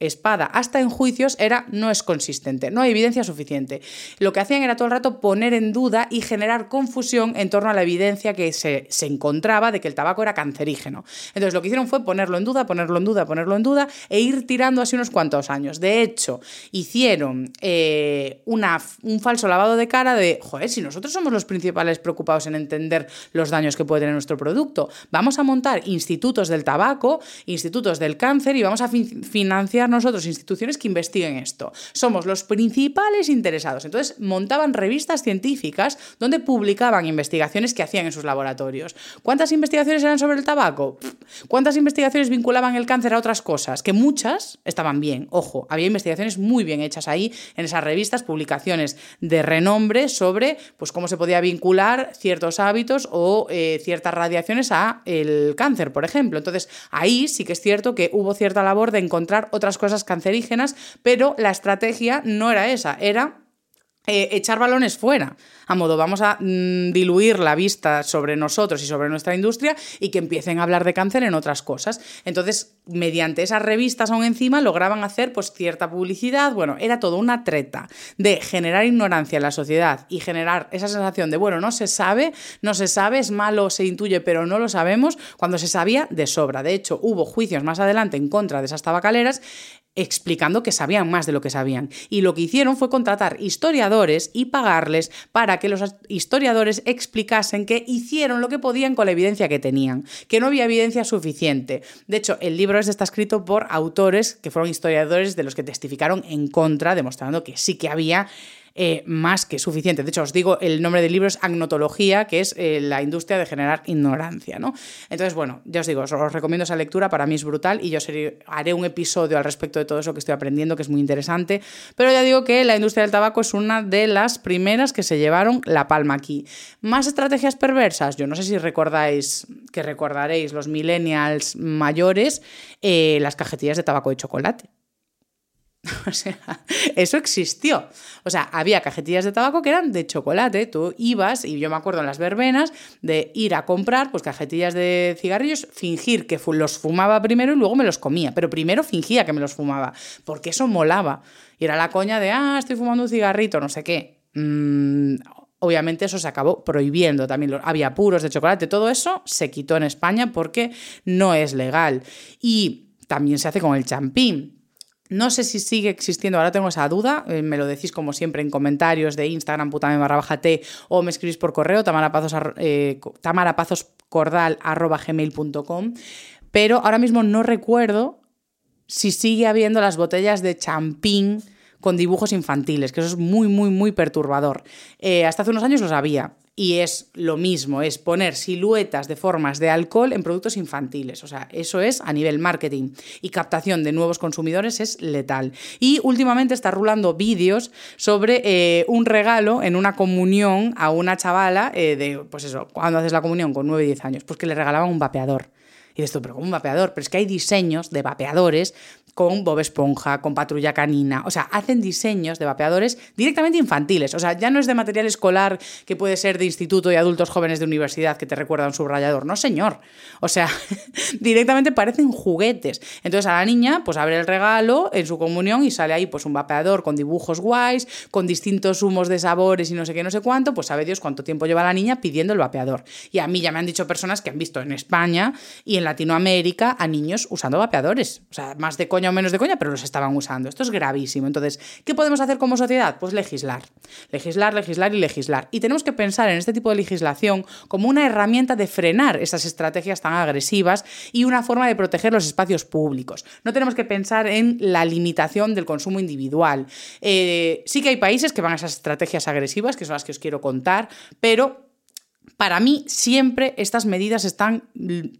espada hasta en juicios era no es consistente, no hay evidencia suficiente. Lo que hacían era todo el rato poner en duda y generar confusión en torno a la evidencia que se, encontraba de que el tabaco era cancerígeno. Entonces lo que hicieron fue ponerlo en duda, ponerlo en duda, ponerlo en duda e ir tirando así unos cuantos años. De hecho, hicieron eh, una, un falso lavado de cara de, joder, si nosotros somos los principales preocupados en entender los daños que puede tener nuestro producto, vamos a montar institutos del tabaco, institutos del cáncer y vamos a financiar nosotros instituciones que investiguen esto. Somos los principales interesados. Entonces montaban revistas científicas donde publicaban investigaciones que hacían en sus laboratorios. ¿Cuántas investigaciones eran sobre el tabaco? ¿Cuántas investigaciones vinculaban el cáncer a otras cosas? Que muchas estaban bien. Ojo, había investigaciones muy bien hechas ahí en esas revistas, publicaciones de renombre sobre pues, cómo se podía vincular ciertos hábitos o eh, ciertas radiaciones a el cáncer, por ejemplo. Entonces, ahí sí que es cierto que hubo cierta labor de encontrar otras cosas cancerígenas, pero la estrategia no era esa, era eh, echar balones fuera, a modo vamos a mm, diluir la vista sobre nosotros y sobre nuestra industria y que empiecen a hablar de cáncer en otras cosas. Entonces, mediante esas revistas aún encima lograban hacer pues cierta publicidad, bueno, era todo una treta de generar ignorancia en la sociedad y generar esa sensación de, bueno, no se sabe, no se sabe, es malo, se intuye, pero no lo sabemos, cuando se sabía de sobra. De hecho, hubo juicios más adelante en contra de esas tabacaleras explicando que sabían más de lo que sabían. Y lo que hicieron fue contratar historiadores y pagarles para que los historiadores explicasen que hicieron lo que podían con la evidencia que tenían, que no había evidencia suficiente. De hecho, el libro este está escrito por autores que fueron historiadores de los que testificaron en contra, demostrando que sí que había eh, más que suficiente. De hecho, os digo, el nombre del libro es Agnotología, que es eh, la industria de generar ignorancia. ¿no? Entonces, bueno, ya os digo, os, recomiendo esa lectura, para mí es brutal y yo haré un episodio al respecto de todo eso que estoy aprendiendo, que es muy interesante. Pero ya digo que la industria del tabaco es una de las primeras que se llevaron la palma aquí. Más estrategias perversas, yo no sé si recordáis, que recordaréis los millennials mayores, eh, las cajetillas de tabaco de chocolate. O sea, eso existió. O sea, había cajetillas de tabaco que eran de chocolate. Tú ibas, y yo me acuerdo en las verbenas, de ir a comprar pues cajetillas de cigarrillos, fingir que los fumaba primero y luego me los comía. Pero primero fingía que me los fumaba, porque eso molaba. Y era la coña de, ah, estoy fumando un cigarrito, no sé qué. Mm, obviamente eso se acabó prohibiendo también. Había puros de chocolate, todo eso se quitó en España porque no es legal. Y también se hace con el champín. No sé si sigue existiendo, ahora tengo esa duda, eh, me lo decís como siempre en comentarios de Instagram, putame barra baja t, o me escribís por correo, tamarapazos, eh, pero ahora mismo no recuerdo si sigue habiendo las botellas de champín con dibujos infantiles, que eso es muy, muy, muy perturbador. Eh, hasta hace unos años lo sabía, y es lo mismo, es poner siluetas de formas de alcohol en productos infantiles. O sea, eso es a nivel marketing y captación de nuevos consumidores es letal. Y últimamente está rulando vídeos sobre eh, un regalo en una comunión a una chavala eh, de, pues eso, cuando haces la comunión con 9 y 10 años, pues que le regalaban un vapeador. Y esto, pero como un vapeador, pero es que hay diseños de vapeadores con Bob Esponja, con Patrulla Canina. O sea, hacen diseños de vapeadores directamente infantiles. O sea, ya no es de material escolar que puede ser de instituto y adultos jóvenes de universidad que te recuerda un subrayador. No, señor. O sea, directamente parecen juguetes. Entonces a la niña, pues abre el regalo en su comunión y sale ahí pues un vapeador con dibujos guays, con distintos humos de sabores y no sé qué, no sé cuánto. Pues sabe Dios cuánto tiempo lleva la niña pidiendo el vapeador. Y a mí ya me han dicho personas que han visto en España y en Latinoamérica a niños usando vapeadores. O sea, más de coña o menos de coña, pero los estaban usando. Esto es gravísimo. Entonces, ¿qué podemos hacer como sociedad? Pues legislar. Legislar, legislar y legislar. Y tenemos que pensar en este tipo de legislación como una herramienta de frenar esas estrategias tan agresivas y una forma de proteger los espacios públicos. No tenemos que pensar en la limitación del consumo individual. Eh, sí que hay países que van a esas estrategias agresivas, que son las que os quiero contar, pero para mí siempre estas medidas están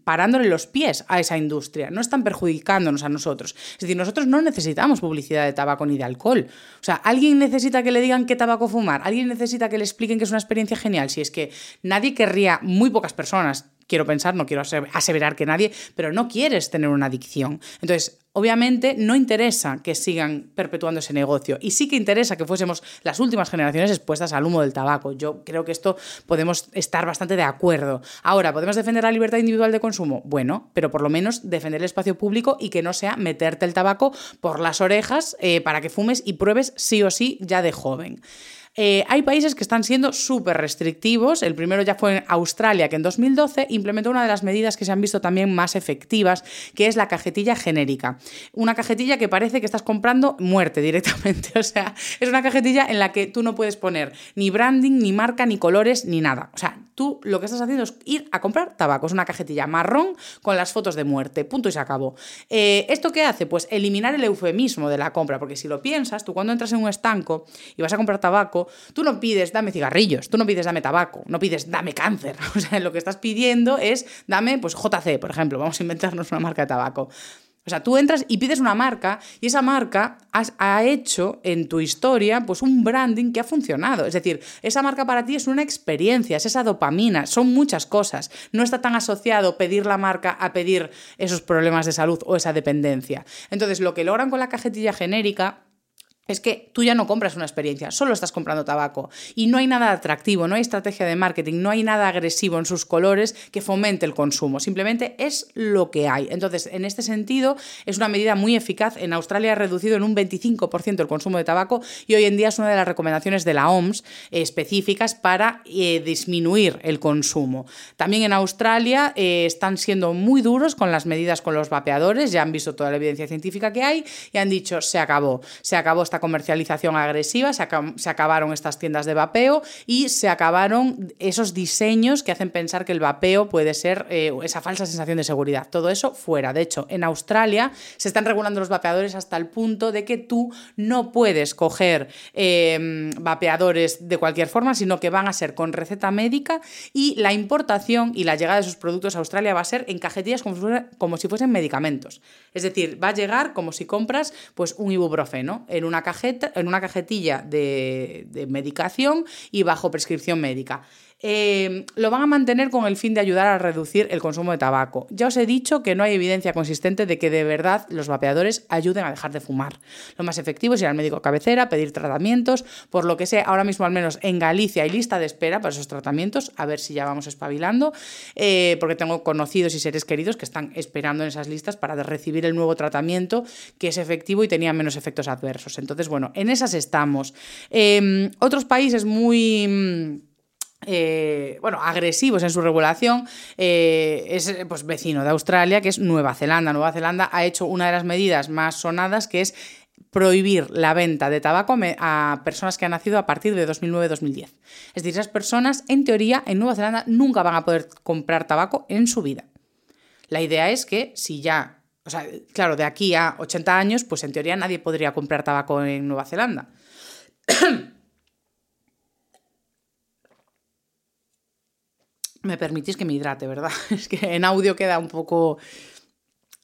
parándole los pies a esa industria, no están perjudicándonos a nosotros. Es decir, nosotros no necesitamos publicidad de tabaco ni de alcohol. O sea, ¿alguien necesita que le digan qué tabaco fumar? ¿Alguien necesita que le expliquen que es una experiencia genial? Si es que nadie querría, muy pocas personas quiero pensar, no quiero aseverar que nadie, pero no quieres tener una adicción. Entonces, obviamente no interesa que sigan perpetuando ese negocio y sí que interesa que fuésemos las últimas generaciones expuestas al humo del tabaco. Yo creo que esto podemos estar bastante de acuerdo. Ahora, ¿podemos defender la libertad individual de consumo? Bueno, pero por lo menos defender el espacio público y que no sea meterte el tabaco por las orejas eh, para que fumes y pruebes sí o sí ya de joven. Eh, hay países que están siendo súper restrictivos. El primero ya fue en Australia, que en 2012 implementó una de las medidas que se han visto también más efectivas, que es la cajetilla genérica. Una cajetilla que parece que estás comprando muerte directamente. O sea, es una cajetilla en la que tú no puedes poner ni branding, ni marca, ni colores, ni nada. O sea, tú lo que estás haciendo es ir a comprar tabaco. Es una cajetilla marrón con las fotos de muerte. Punto y se acabó. Eh, ¿Esto qué hace? Pues eliminar el eufemismo de la compra. Porque si lo piensas, tú cuando entras en un estanco y vas a comprar tabaco, tú no pides dame cigarrillos, tú no pides dame tabaco, no pides dame cáncer. O sea, lo que estás pidiendo es dame pues JC, por ejemplo, vamos a inventarnos una marca de tabaco. O sea, tú entras y pides una marca y esa marca ha hecho en tu historia pues un branding que ha funcionado. Es decir, esa marca para ti es una experiencia, es esa dopamina, son muchas cosas. No está tan asociado pedir la marca a pedir esos problemas de salud o esa dependencia. Entonces, lo que logran con la cajetilla genérica es que tú ya no compras una experiencia, solo estás comprando tabaco. Y no hay nada atractivo, no hay estrategia de marketing, no hay nada agresivo en sus colores que fomente el consumo. Simplemente es lo que hay. Entonces, en este sentido, es una medida muy eficaz. En Australia ha reducido en un 25% el consumo de tabaco y hoy en día es una de las recomendaciones de la OMS eh, específicas para eh, disminuir el consumo. También en Australia eh, están siendo muy duros con las medidas con los vapeadores, ya han visto toda la evidencia científica que hay y han dicho, se acabó, se acabó esta comercialización agresiva, se, se, acabaron estas tiendas de vapeo y se acabaron esos diseños que hacen pensar que el vapeo puede ser eh, esa falsa sensación de seguridad. Todo eso fuera. De hecho, en Australia se están regulando los vapeadores hasta el punto de que tú no puedes coger em, vapeadores de cualquier forma, sino que van a ser con receta médica y la importación y la llegada de esos productos a Australia va a ser en cajetillas como si, como si fuesen medicamentos. Es decir, va a llegar como si compras pues, un ibuprofeno en una, cajeta, en una cajetilla de, de medicación y bajo prescripción médica. Eh, lo van a mantener con el fin de ayudar a reducir el consumo de tabaco. Ya os he dicho que no hay evidencia consistente de que de verdad los vapeadores ayuden a dejar de fumar. Lo más efectivo es ir al médico cabecera, pedir tratamientos, por lo que sé, ahora mismo al menos en Galicia hay lista de espera para esos tratamientos, a ver si ya vamos espabilando, eh, porque tengo conocidos y seres queridos que están esperando en esas listas para recibir el nuevo tratamiento que es efectivo y tenía menos efectos adversos. Entonces, bueno, en esas estamos. Em, otros países muy eh, bueno, agresivos en su regulación, eh, es pues, vecino de Australia, que es Nueva Zelanda. Nueva Zelanda ha hecho una de las medidas más sonadas, que es prohibir la venta de tabaco a personas que han nacido a partir de 2009-2010. Es decir, esas personas, en teoría, en Nueva Zelanda nunca van a poder comprar tabaco en su vida. La idea es que si ya, o sea, claro, de aquí a 80 años, pues en teoría nadie podría comprar tabaco en Nueva Zelanda. Me permitís que me hidrate, ¿verdad? Es que en audio queda un poco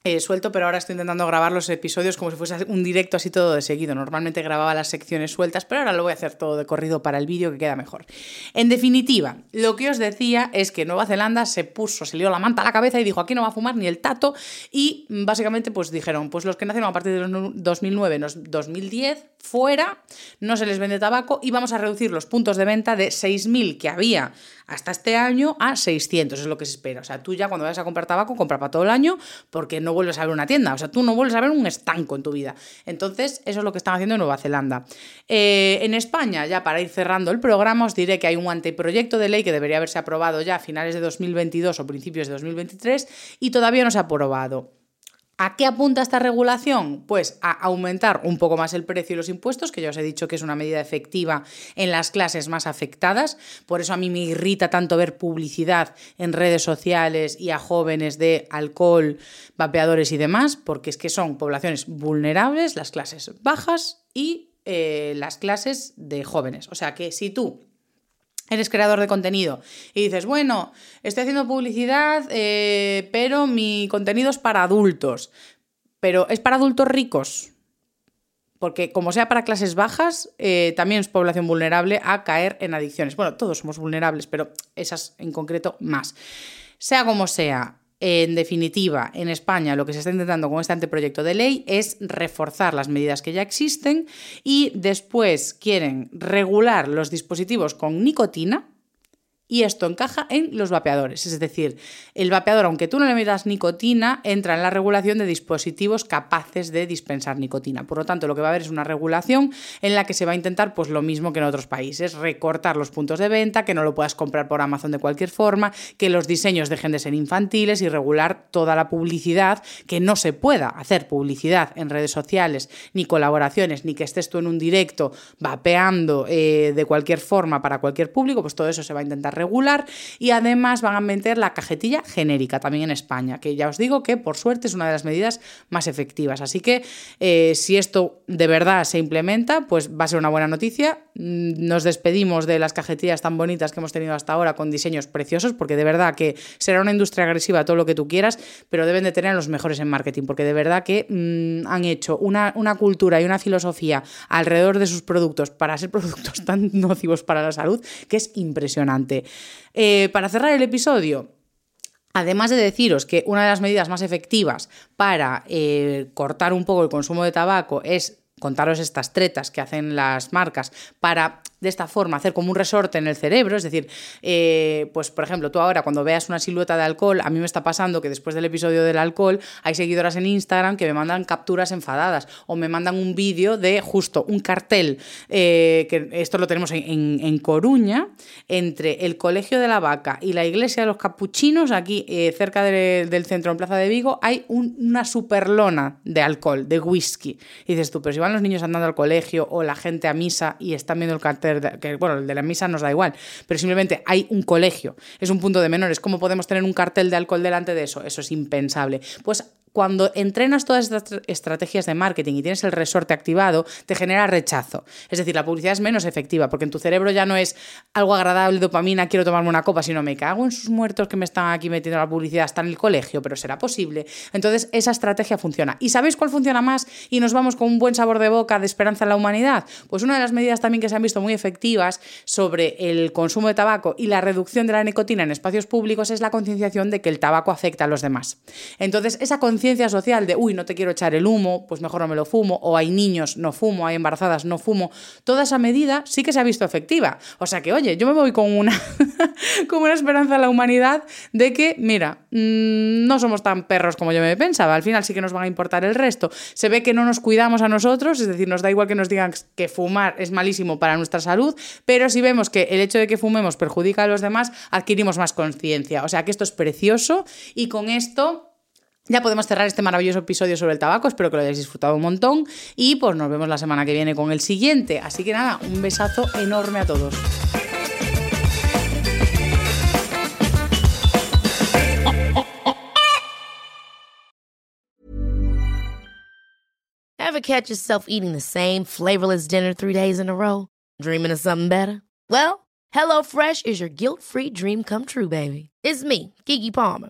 eh, suelto, pero ahora estoy intentando grabar los episodios como si fuese un directo así todo de seguido. Normalmente grababa las secciones sueltas, pero ahora lo voy a hacer todo de corrido para el vídeo que queda mejor. En definitiva, lo que os decía es que Nueva Zelanda se puso, se lió la manta a la cabeza y dijo aquí no va a fumar ni el tato y básicamente pues dijeron, pues los que nacieron a partir de 2009, 2010, fuera, no se les vende tabaco y vamos a reducir los puntos de venta de 6.000 que había hasta este año a 600, es lo que se espera. O sea, tú ya cuando vayas a comprar tabaco, compra para todo el año porque no vuelves a ver una tienda. O sea, tú no vuelves a ver un estanco en tu vida. Entonces, eso es lo que están haciendo en Nueva Zelanda. Eh, en España, ya para ir cerrando el programa, os diré que hay un anteproyecto de ley que debería haberse aprobado ya a finales de 2022 o principios de 2023 y todavía no se ha aprobado. ¿A qué apunta esta regulación? Pues a aumentar un poco más el precio y los impuestos, que ya os he dicho que es una medida efectiva en las clases más afectadas. Por eso a mí me irrita tanto ver publicidad en redes sociales y a jóvenes de alcohol, vapeadores y demás, porque es que son poblaciones vulnerables, las clases bajas y eh, las clases de jóvenes. O sea que si tú eres creador de contenido y dices, bueno, estoy haciendo publicidad, eh, pero mi contenido es para adultos, pero es para adultos ricos. Porque como sea para clases bajas, eh, también es población vulnerable a caer en adicciones. Bueno, todos somos vulnerables, pero esas en concreto más. Sea como sea, en definitiva, en España lo que se está intentando con este anteproyecto de ley es reforzar las medidas que ya existen y después quieren regular los dispositivos con nicotina, y esto encaja en los vapeadores. Es decir, el vapeador, aunque tú no le metas nicotina, entra en la regulación de dispositivos capaces de dispensar nicotina. Por lo tanto, lo que va a haber es una regulación en la que se va a intentar pues, lo mismo que en otros países, recortar los puntos de venta, que no lo puedas comprar por Amazon de cualquier forma, que los diseños dejen de ser infantiles y regular toda la publicidad, que no se pueda hacer publicidad en redes sociales, ni colaboraciones, ni que estés tú en un directo vapeando eh, de cualquier forma para cualquier público, pues todo eso se va a intentar regular y además van a meter la cajetilla genérica también en España, que ya os digo que por suerte es una de las medidas más efectivas. Así que eh, si esto de verdad se implementa, pues va a ser una buena noticia. Mm, nos despedimos de las cajetillas tan bonitas que hemos tenido hasta ahora con diseños preciosos, porque de verdad que será una industria agresiva todo lo que tú quieras, pero deben de tener los mejores en marketing, porque de verdad que mm, han hecho una, una cultura y una filosofía alrededor de sus productos para ser productos tan nocivos para la salud que es impresionante. Eh, para cerrar el episodio, Además de deciros que una de las medidas más efectivas para eh, cortar un poco el consumo de tabaco es contaros estas tretas que hacen las marcas para de esta forma, hacer como un resorte en el cerebro, es decir, eh, pues por ejemplo, tú ahora cuando veas una silueta de alcohol, a mí me está pasando que después del episodio del alcohol hay seguidoras en Instagram que me mandan capturas enfadadas o me mandan un vídeo de justo un cartel, eh, que esto lo tenemos en, Coruña, entre el Colegio de la Vaca y la Iglesia de los Capuchinos, aquí eh, cerca del centro, en Plaza de Vigo, hay una superlona de alcohol, de whisky. Y dices tú, pero si van los niños andando al colegio o la gente a misa y están viendo el cartel, que bueno, el de la misa nos da igual, pero simplemente hay un colegio, es un punto de menores, ¿cómo podemos tener un cartel de alcohol delante de eso? Eso es impensable. Pues cuando entrenas todas estas estrategias de marketing y tienes el resorte activado, te genera rechazo. Es decir, la publicidad es menos efectiva porque en tu cerebro ya no es algo agradable, dopamina, quiero tomarme una copa, sino me cago en sus muertos que me están aquí metiendo la publicidad, hasta en el colegio, pero será posible. Entonces, esa estrategia funciona. ¿Y sabéis cuál funciona más? Y nos vamos con un buen sabor de boca de esperanza en la humanidad. Pues una de las medidas también que se han visto muy efectivas sobre el consumo de tabaco y la reducción de la nicotina en espacios públicos es la concienciación de que el tabaco afecta a los demás. Entonces, esa conciencia social de, uy, no te quiero echar el humo, pues mejor no me lo fumo, o hay niños, no fumo, hay embarazadas, no fumo, toda esa medida sí que se ha visto efectiva. O sea que, oye, yo me voy con una, con una esperanza en la humanidad de que, mira, mm, no somos tan perros como yo me pensaba, al final sí que nos van a importar el resto. Se ve que no nos cuidamos a nosotros, es decir, nos da igual que nos digan que fumar es malísimo para nuestra salud, pero si vemos que el hecho de que fumemos perjudica a los demás, adquirimos más conciencia. O sea que esto es precioso y con esto ya podemos cerrar este maravilloso episodio sobre el tabaco, espero que lo hayáis disfrutado un montón y pues nos vemos la semana que viene con el siguiente. Así que nada, un besazo enorme a todos. Ever catch yourself eating the same flavorless dinner three days in a row? Dreaming of something better? Well, HelloFresh is your guilt-free dream come true, baby. It's me, Kiki Palmer.